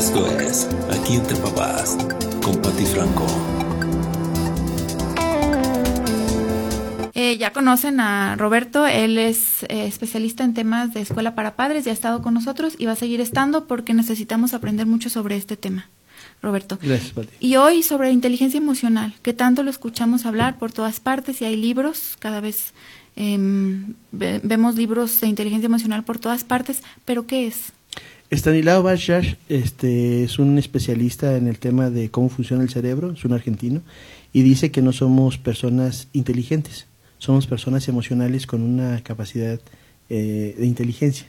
Esto es Aquí entre papás con Pati Franco. Eh, ya conocen a Roberto, él es eh, especialista en temas de escuela para padres y ha estado con nosotros y va a seguir estando porque necesitamos aprender mucho sobre este tema. Roberto. Gracias, Pati. Y hoy sobre inteligencia emocional, que tanto lo escuchamos hablar por todas partes y hay libros, cada vez em, ve- vemos libros de inteligencia emocional por todas partes, pero ¿qué es? Stanislao Bashar este, es un especialista en el tema de cómo funciona el cerebro, es un argentino, y dice que no somos personas inteligentes, somos personas emocionales con una capacidad eh, de inteligencia.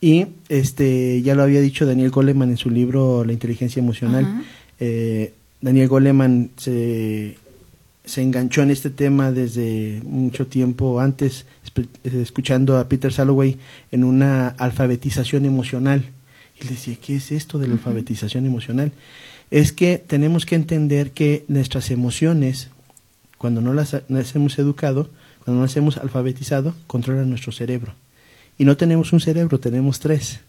Y este ya lo había dicho Daniel Goleman en su libro La inteligencia emocional. Eh, Daniel Goleman se, se enganchó en este tema desde mucho tiempo antes, escuchando a Peter Salovey en una alfabetización emocional. Le decía, ¿qué es esto de la alfabetización emocional? Es que tenemos que entender que nuestras emociones, cuando no las, las hemos educado, cuando no las hemos alfabetizado, controlan nuestro cerebro. Y no tenemos un cerebro, tenemos tres.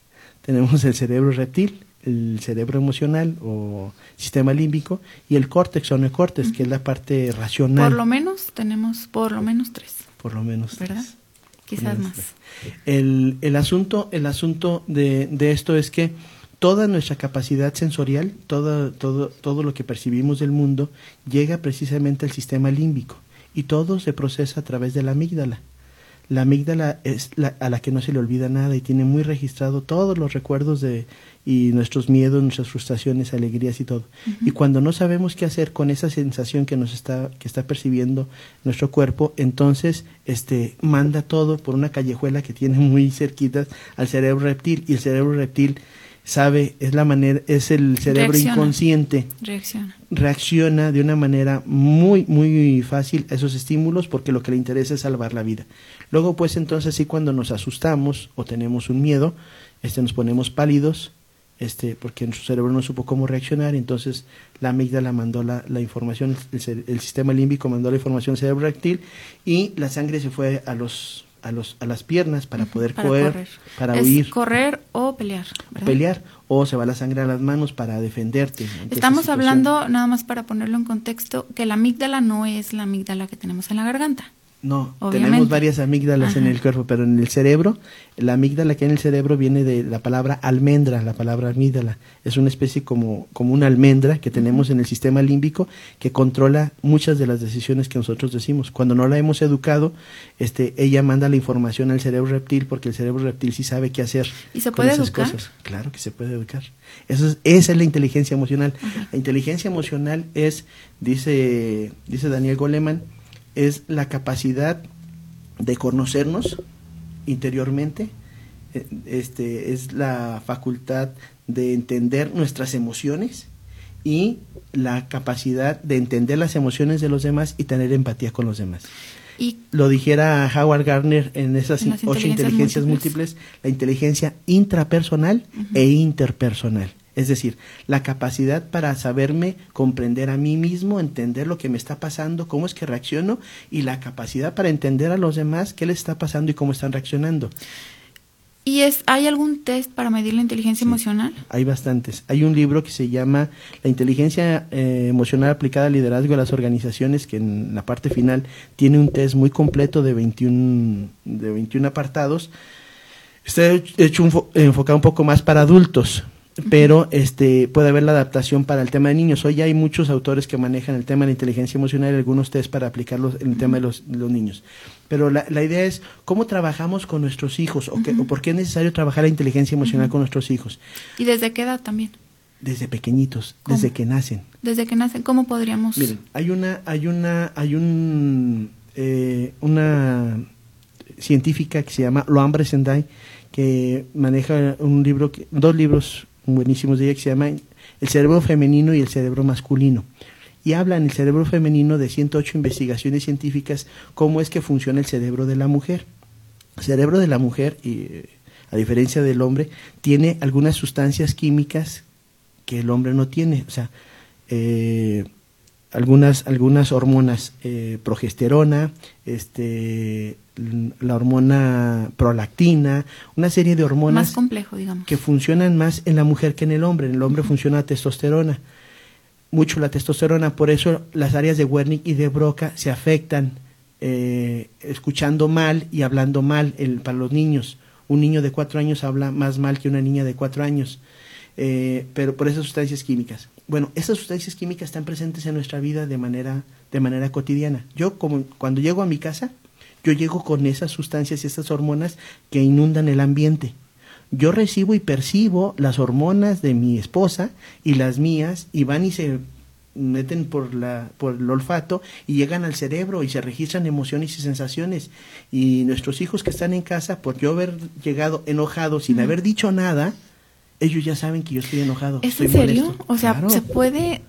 Tenemos el cerebro reptil, el cerebro emocional o sistema límbico y el córtex o neocórtex, que es la parte racional. Por lo menos tenemos por lo menos tres, Por lo menos ¿verdad? tres. Quizás más. El, el asunto, el asunto de, de esto es que toda nuestra capacidad sensorial, todo, todo, todo lo que percibimos del mundo, llega precisamente al sistema límbico y todo se procesa a través de la amígdala. La amígdala es la, a la que no se le olvida nada y tiene muy registrado todos los recuerdos de y nuestros miedos, nuestras frustraciones, alegrías y todo. Y cuando no sabemos qué hacer con esa sensación que nos está que está percibiendo nuestro cuerpo, entonces este manda todo por una callejuela que tiene muy cerquita al cerebro reptil y el cerebro reptil sabe es la manera es el cerebro Reacciona. inconsciente Reacciona. reacciona de una manera muy muy fácil a esos estímulos porque lo que le interesa es salvar la vida. Luego pues entonces sí cuando nos asustamos o tenemos un miedo, este nos ponemos pálidos, este porque nuestro cerebro no supo cómo reaccionar, entonces la amígdala mandó la, la información, el, el sistema límbico mandó la información al cerebro reptil y la sangre se fue a los a los a las piernas para poder Para correr, correr. para es huir, correr o pelear. ¿verdad? pelear o se va la sangre a las manos para defenderte. Estamos hablando, nada más para ponerlo en contexto, que la amígdala no es la amígdala que tenemos en la garganta. No, Obviamente. tenemos varias amígdalas en el cuerpo, pero en el cerebro, la amígdala que hay en el cerebro viene de la palabra almendra, la palabra amígdala. Es una especie como, como una almendra que tenemos en el sistema límbico que controla muchas de las decisiones que nosotros decimos. Cuando no la hemos educado, este, ella manda la información al cerebro reptil porque el cerebro reptil sí sabe qué hacer. ¿Y se con puede esas educar? cosas. Claro que se puede educar. Eso es, esa es la inteligencia emocional. La inteligencia emocional es, dice, dice Daniel Goleman, es la capacidad de conocernos interiormente, eh, este, es la facultad de entender nuestras emociones y la capacidad de entender las emociones de los demás y tener empatía con los demás Y lo dijera Howard Gardner en esas En ocho inteligencias inteligencias múltiples. múltiples, la inteligencia intrapersonal e interpersonal. Es decir, la capacidad para saberme comprender a mí mismo, entender lo que me está pasando, cómo es que reacciono, y la capacidad para entender a los demás qué les está pasando y cómo están reaccionando. ¿Y es, hay algún test para medir la inteligencia emocional? Hay bastantes. Hay un libro que se llama La inteligencia eh, emocional aplicada al liderazgo de las organizaciones, que en la parte final tiene un test muy completo de 21, de 21 apartados. Está hecho un fo- enfocado un poco más para adultos, pero este puede haber la adaptación para el tema de niños. Hoy ya hay muchos autores que manejan el tema de la inteligencia emocional y algunos test para aplicarlos en el tema de los, niños. Pero la, la idea es cómo trabajamos con nuestros hijos o, qué- o por qué es necesario trabajar la inteligencia emocional con nuestros hijos. ¿Y desde qué edad también? Desde pequeñitos, ¿Cómo? desde que nacen. Desde que nacen, ¿cómo podríamos? Miren, hay una, hay una, hay un, eh, una científica que se llama Loambre Sendai que maneja un libro, que- dos libros buenísimos de ella que se llama El cerebro femenino y el cerebro masculino. Y habla en el cerebro femenino de 108 investigaciones científicas cómo es que funciona el cerebro de la mujer. El cerebro de la mujer, y, eh, a diferencia del hombre, tiene algunas sustancias químicas que el hombre no tiene. O sea, eh, algunas, algunas hormonas, eh, progesterona, este, la hormona prolactina, una serie de hormonas más complejo, digamos. que funcionan más en la mujer que en el hombre. En el hombre funciona la testosterona, mucho la testosterona, por eso las áreas de Wernicke y de Broca se afectan eh, escuchando mal y hablando mal el, para los niños. Un niño de cuatro años habla más mal que una niña de cuatro años, eh, pero por esas sustancias químicas. Bueno, esas sustancias químicas están presentes en nuestra vida de manera, de manera cotidiana. Yo, como cuando llego a mi casa, yo llego con esas sustancias y esas hormonas que inundan el ambiente. Yo recibo y percibo las hormonas de mi esposa y las mías y van y se meten por, la, por el olfato y llegan al cerebro y se registran emociones y sensaciones. Y nuestros hijos que están en casa, por yo haber llegado enojado sin haber dicho nada, ellos ya saben que yo estoy enojado. ¿Es estoy en serio? molesto. O sea, Claro. ¿se puede,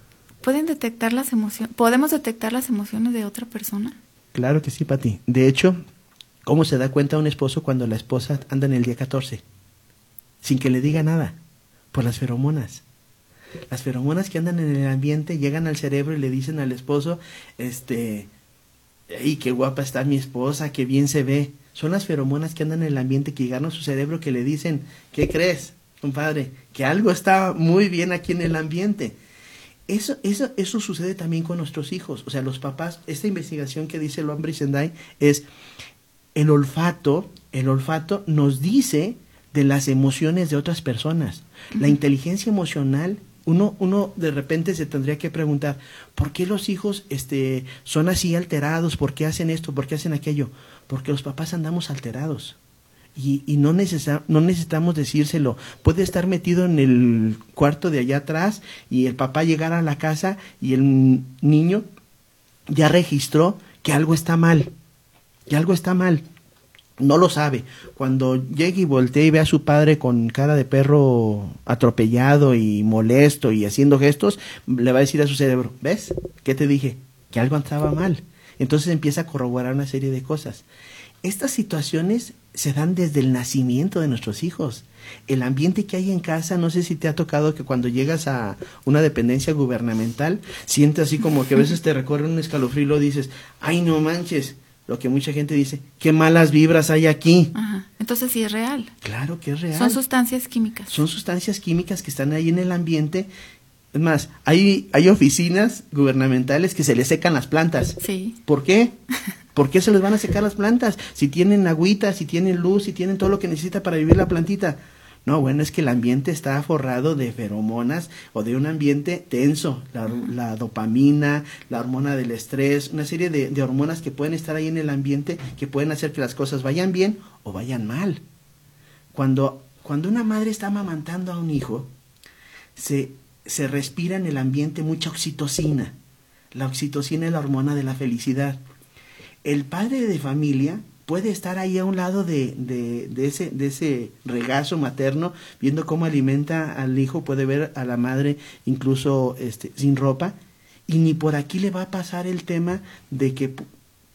pueden detectar las emociones? ¿Podemos detectar las emociones de otra persona? Claro que sí, Pati. De hecho, ¿cómo se da cuenta un esposo cuando la esposa anda en el día 14? Sin que le diga nada, por las feromonas. Las feromonas que andan en el ambiente llegan al cerebro y le dicen al esposo, este, ¡ay, qué guapa está mi esposa, qué bien se ve! Son las feromonas que andan en el ambiente que llegaron a su cerebro que le dicen, ¿qué crees, compadre? Que algo está muy bien aquí en el ambiente. Eso, eso, eso sucede también con nuestros hijos. O sea, los papás, esta investigación que dice Luan Brisendai es el olfato, el olfato nos dice de las emociones de otras personas. La inteligencia emocional, uno, uno de repente se tendría que preguntar, ¿por qué los hijos este, son así alterados? ¿Por qué hacen esto? ¿Por qué hacen aquello? Porque los papás andamos alterados. Y, y no, necesa- no necesitamos decírselo. Puede estar metido en el cuarto de allá atrás y el papá llegar a la casa y el niño ya registró que algo está mal. Que algo está mal. No lo sabe. Cuando llegue y voltee y ve a su padre con cara de perro atropellado y molesto y haciendo gestos, le va a decir a su cerebro, ¿ves? ¿Qué te dije? Que algo estaba mal. Entonces empieza a corroborar una serie de cosas. Estas situaciones se dan desde el nacimiento de nuestros hijos. El ambiente que hay en casa, no sé si te ha tocado que cuando llegas a una dependencia gubernamental, sientes así como que a veces te recorre un escalofrío y lo dices, ay no manches, lo que mucha gente dice, qué malas vibras hay aquí. Ajá. Entonces sí es real. Claro que es real. Son sustancias químicas. Son sustancias químicas que están ahí en el ambiente. Es más, hay, hay oficinas gubernamentales que se les secan las plantas. Sí. ¿Por qué? ¿Por qué se les van a secar las plantas? Si tienen agüita, si tienen luz, si tienen todo lo que necesita para vivir la plantita. No, bueno, es que el ambiente está forrado de feromonas o de un ambiente tenso. La, dopamina, la hormona del estrés, una serie de, de hormonas que pueden estar ahí en el ambiente que pueden hacer que las cosas vayan bien o vayan mal. Cuando, cuando una madre está amamantando a un hijo, se, se respira en el ambiente mucha oxitocina. La oxitocina es la hormona de la felicidad. El padre de familia puede estar ahí a un lado de, de, ese, de ese regazo materno, viendo cómo alimenta al hijo, puede ver a la madre incluso este, sin ropa, y ni por aquí le va a pasar el tema de que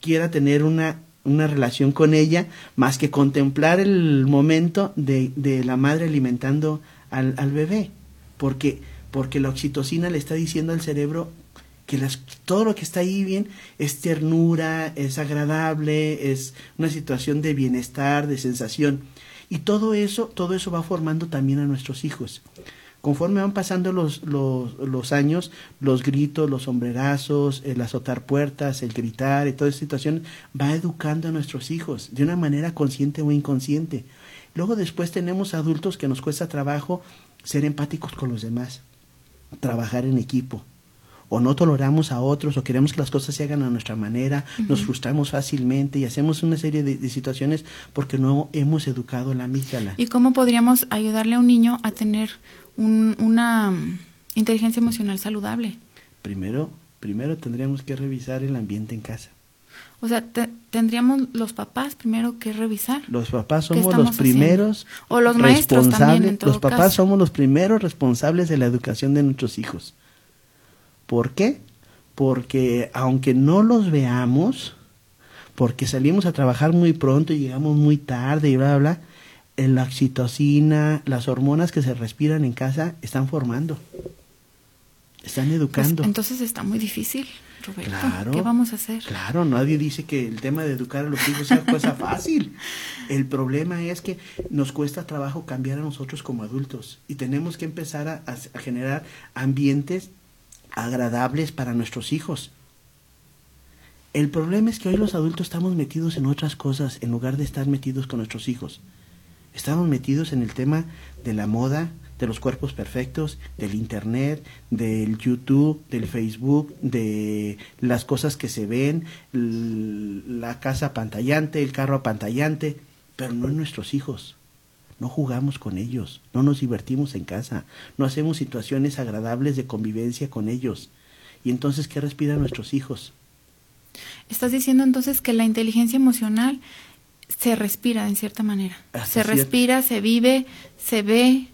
quiera tener una, una relación con ella, más que contemplar el momento de, de la madre alimentando al, al bebé, porque, porque la oxitocina le está diciendo al cerebro que las, todo lo que está ahí bien es ternura, es agradable, es una situación de bienestar, de sensación. Y todo eso, todo eso va formando también a nuestros hijos. Conforme van pasando los, los, los años, los gritos, los sombrerazos, el azotar puertas, el gritar y toda esa situación va educando a nuestros hijos de una manera consciente o inconsciente. Luego después tenemos adultos que nos cuesta trabajo ser empáticos con los demás, trabajar en equipo, o no toleramos a otros o queremos que las cosas se hagan a nuestra manera, nos frustramos fácilmente y hacemos una serie de, de situaciones porque no hemos educado la amígdala. ¿Y cómo podríamos ayudarle a un niño a tener un- una inteligencia emocional saludable? Primero, primero tendríamos que revisar el ambiente en casa. O sea, te- tendríamos los papás primero que revisar. Los papás ¿Qué somos los primeros haciendo? O los maestros también, responsables- en todo los papás caso. somos los primeros responsables de la educación de nuestros hijos. ¿Por qué? Porque aunque no los veamos, porque salimos a trabajar muy pronto y llegamos muy tarde y bla, bla, bla, la oxitocina, las hormonas que se respiran en casa están formando. Están Pues, educando. entonces está muy difícil, Roberto. Claro. ¿Qué vamos a hacer? Claro, nadie dice que el tema de educar a los hijos sea cosa fácil. El problema es que nos cuesta trabajo cambiar a nosotros como adultos y tenemos que empezar a generar ambientes agradables para nuestros hijos. El problema es que hoy los adultos estamos metidos en otras cosas en lugar de estar metidos con nuestros hijos. Estamos metidos en el tema de la moda, de los cuerpos perfectos, del internet, del YouTube, del Facebook, de las cosas que se ven, la casa apantallante, el carro apantallante, pero no en nuestros hijos. No jugamos con ellos, no nos divertimos en casa, no hacemos situaciones agradables de convivencia con ellos. Y entonces, ¿qué respiran nuestros hijos? Estás diciendo entonces que la inteligencia emocional se respira en cierta manera. Hasta se cierto- respira, se vive, se ve.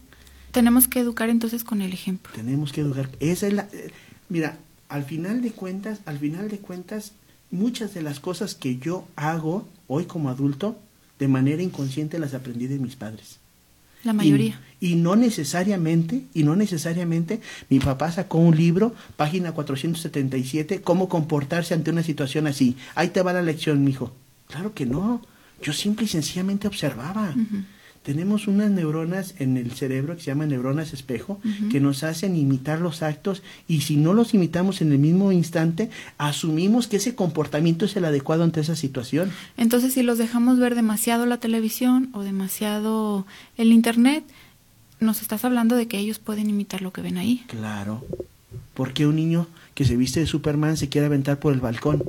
Tenemos que educar entonces con el ejemplo. Tenemos que educar. Esa es la, eh, mira, al final de cuentas, al final de cuentas, muchas de las cosas que yo hago hoy como adulto, de manera inconsciente las aprendí de mis padres. La mayoría. Y, y no necesariamente, y no necesariamente, mi papá sacó un libro, página 477, cómo comportarse ante una situación así. Ahí te va la lección, mijo. Claro que no. Yo simple y sencillamente observaba. Tenemos unas neuronas en el cerebro que se llaman neuronas espejo, que nos hacen imitar los actos y si no los imitamos en el mismo instante, asumimos que ese comportamiento es el adecuado ante esa situación. Entonces, si los dejamos ver demasiado la televisión o demasiado el internet, nos estás hablando de que ellos pueden imitar lo que ven ahí. Claro. ¿Por qué un niño que se viste de Superman se quiere aventar por el balcón?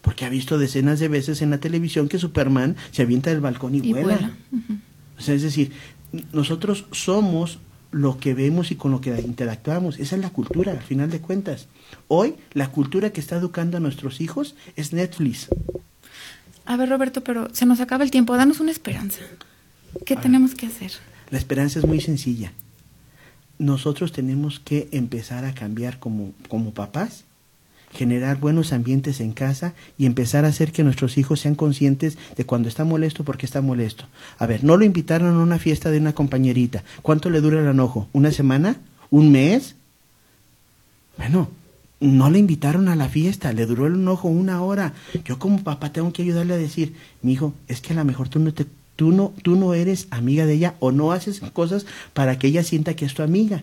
Porque ha visto decenas de veces en la televisión que Superman se avienta del balcón y, Y vuela. vuela. O sea, es decir, nosotros somos lo que vemos y con lo que interactuamos. Esa es la cultura, al final de cuentas. Hoy, la cultura que está educando a nuestros hijos es Netflix. A ver, Roberto, pero se nos acaba el tiempo. Danos una esperanza. ¿Qué A tenemos que hacer? La esperanza es muy sencilla. Nosotros tenemos que empezar a cambiar como, como papás, generar buenos ambientes en casa y empezar a hacer que nuestros hijos sean conscientes de cuando está molesto, porque está molesto. A ver, no lo invitaron a una fiesta de una compañerita. ¿Cuánto le dura el enojo? ¿Una semana? ¿Un mes? Bueno, no le invitaron a la fiesta, le duró el enojo una hora. Yo como papá tengo que ayudarle a decir, mi hijo, es que a lo mejor tú no te tú no tú no eres amiga de ella o no haces cosas para que ella sienta que es tu amiga.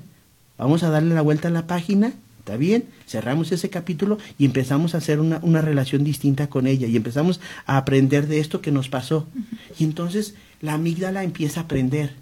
Vamos a darle la vuelta a la página, ¿está bien? Cerramos ese capítulo y empezamos a hacer una, una relación distinta con ella y empezamos a aprender de esto que nos pasó. Y entonces la amígdala empieza a aprender,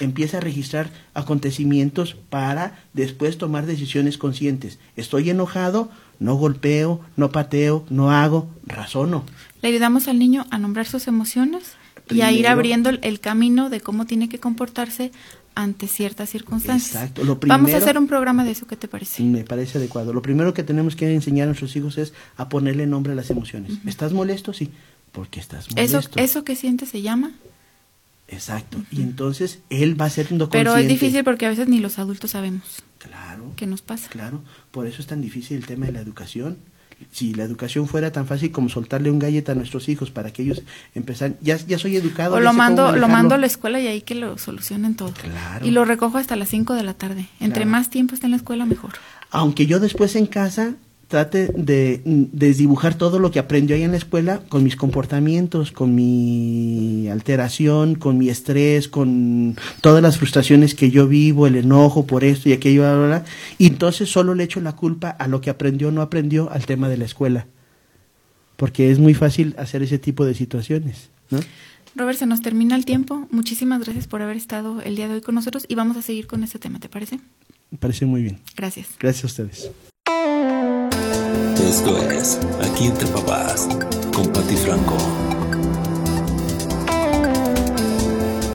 empieza a registrar acontecimientos para después tomar decisiones conscientes. Estoy enojado, no golpeo, no pateo, no hago, razono. Le ayudamos al niño a nombrar sus emociones y a ir abriendo el camino de cómo tiene que comportarse ante ciertas circunstancias. Exacto. Lo Vamos a primero- hacer un programa de eso, ¿qué te parece? Me parece adecuado. Lo primero que tenemos que enseñar a nuestros hijos es a ponerle nombre a las emociones. ¿Estás molesto? Sí. Porque estás molesto. Eso, eso que siente se llama, Exacto. Y entonces él va a ser un pero es difícil porque a veces ni los adultos sabemos Claro. qué nos pasa. Claro. Por eso es tan difícil el tema de la educación. Si la educación fuera tan fácil como soltarle un galleta a nuestros hijos para que ellos empezaran, ya, ya soy educado. O lo mando, lo mando a la escuela y ahí que lo solucionen todo. Claro. Y lo recojo hasta las 5 de la tarde. Entre Claro. más tiempo esté en la escuela, mejor. Aunque yo después en casa trate de desdibujar todo lo que aprendió ahí en la escuela con mis comportamientos, con mi alteración, con mi estrés, con todas las frustraciones que yo vivo, el enojo por esto y aquello, bla, bla, bla, y entonces solo le echo la culpa a lo que aprendió o no aprendió al tema de la escuela. Porque es muy fácil hacer ese tipo de situaciones, ¿no? Robert, se nos termina el tiempo. Muchísimas gracias por haber estado el día de hoy con nosotros y vamos a seguir con este tema, ¿te parece? Me parece muy bien. Gracias. Gracias a ustedes. Esto es Aquí entre papás con Pati Franco.